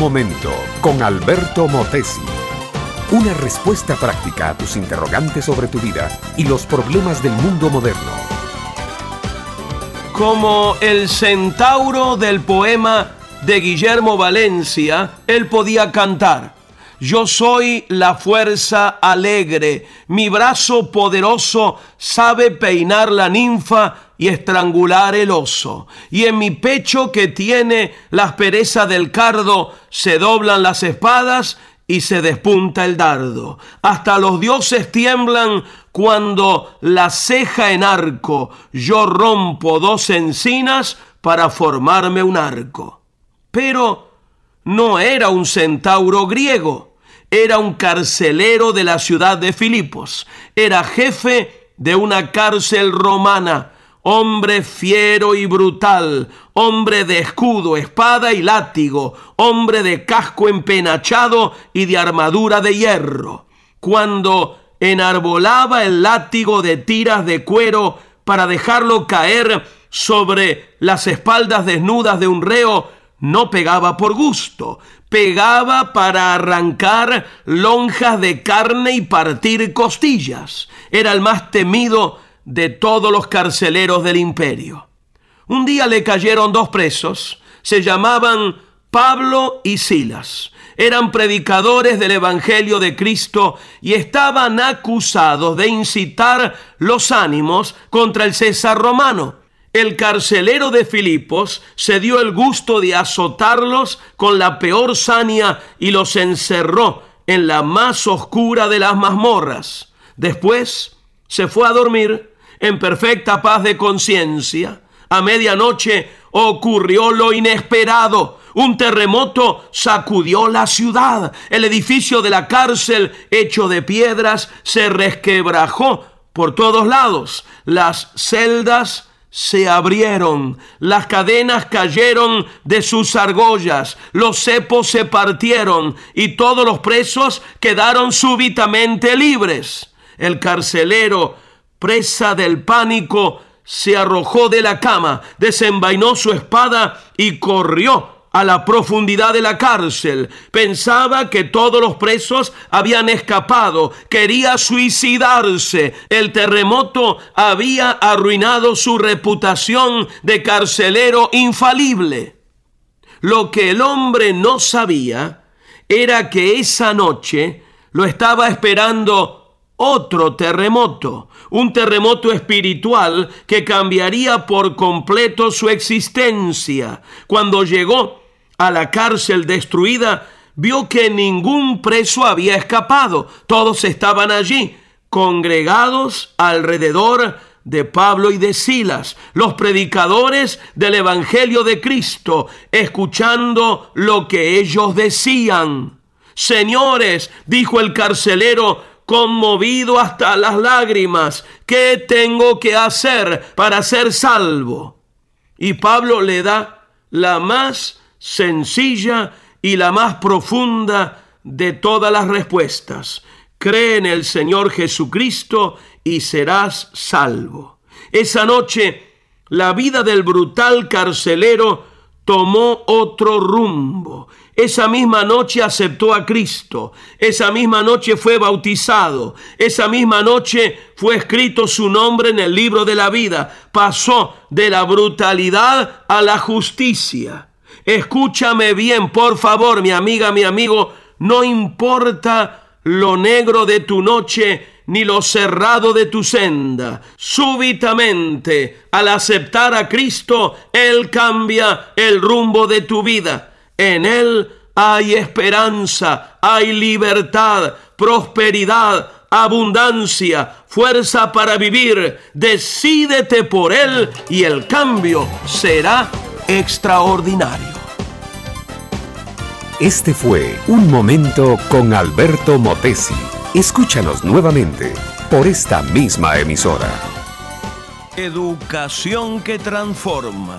momento con Alberto Motesi. Una respuesta práctica a tus interrogantes sobre tu vida y los problemas del mundo moderno. Como el centauro del poema de Guillermo Valencia, él podía cantar. Yo soy la fuerza alegre, mi brazo poderoso sabe peinar la ninfa y estrangular el oso. Y en mi pecho que tiene la aspereza del cardo, se doblan las espadas y se despunta el dardo. Hasta los dioses tiemblan cuando la ceja en arco yo rompo dos encinas para formarme un arco. Pero no era un centauro griego, era un carcelero de la ciudad de Filipos, era jefe de una cárcel romana, hombre fiero y brutal, hombre de escudo, espada y látigo, hombre de casco empenachado y de armadura de hierro. Cuando enarbolaba el látigo de tiras de cuero para dejarlo caer sobre las espaldas desnudas de un reo, no pegaba por gusto, pegaba para arrancar lonjas de carne y partir costillas. Era el más temido de todos los carceleros del imperio. Un día le cayeron dos presos, se llamaban Pablo y Silas. Eran predicadores del Evangelio de Cristo y estaban acusados de incitar los ánimos contra el César romano. El carcelero de Filipos se dio el gusto de azotarlos con la peor saña y los encerró en la más oscura de las mazmorras. Después se fue a dormir en perfecta paz de conciencia. A medianoche ocurrió lo inesperado. Un terremoto sacudió la ciudad. El edificio de la cárcel, hecho de piedras, se resquebrajó por todos lados. Las celdas se abrieron, las cadenas cayeron de sus argollas, los cepos se partieron y todos los presos quedaron súbitamente libres. El carcelero, presa del pánico, se arrojó de la cama, desenvainó su espada y corrió a la profundidad de la cárcel. Pensaba que todos los presos habían escapado. Quería suicidarse. El terremoto había arruinado su reputación de carcelero infalible. Lo que el hombre no sabía era que esa noche lo estaba esperando otro terremoto, un terremoto espiritual que cambiaría por completo su existencia. Cuando llegó a la cárcel destruida, vio que ningún preso había escapado. Todos estaban allí, congregados alrededor de Pablo y de Silas, los predicadores del Evangelio de Cristo, escuchando lo que ellos decían. Señores, dijo el carcelero, conmovido hasta las lágrimas, ¿qué tengo que hacer para ser salvo? Y Pablo le da la más sencilla y la más profunda de todas las respuestas. Cree en el Señor Jesucristo y serás salvo. Esa noche la vida del brutal carcelero tomó otro rumbo. Esa misma noche aceptó a Cristo. Esa misma noche fue bautizado. Esa misma noche fue escrito su nombre en el libro de la vida. Pasó de la brutalidad a la justicia. Escúchame bien, por favor, mi amiga, mi amigo, no importa lo negro de tu noche ni lo cerrado de tu senda. Súbitamente, al aceptar a Cristo, Él cambia el rumbo de tu vida. En Él hay esperanza, hay libertad, prosperidad, abundancia, fuerza para vivir. Decídete por Él y el cambio será extraordinario. Este fue Un Momento con Alberto Motesi. Escúchanos nuevamente por esta misma emisora. Educación que transforma.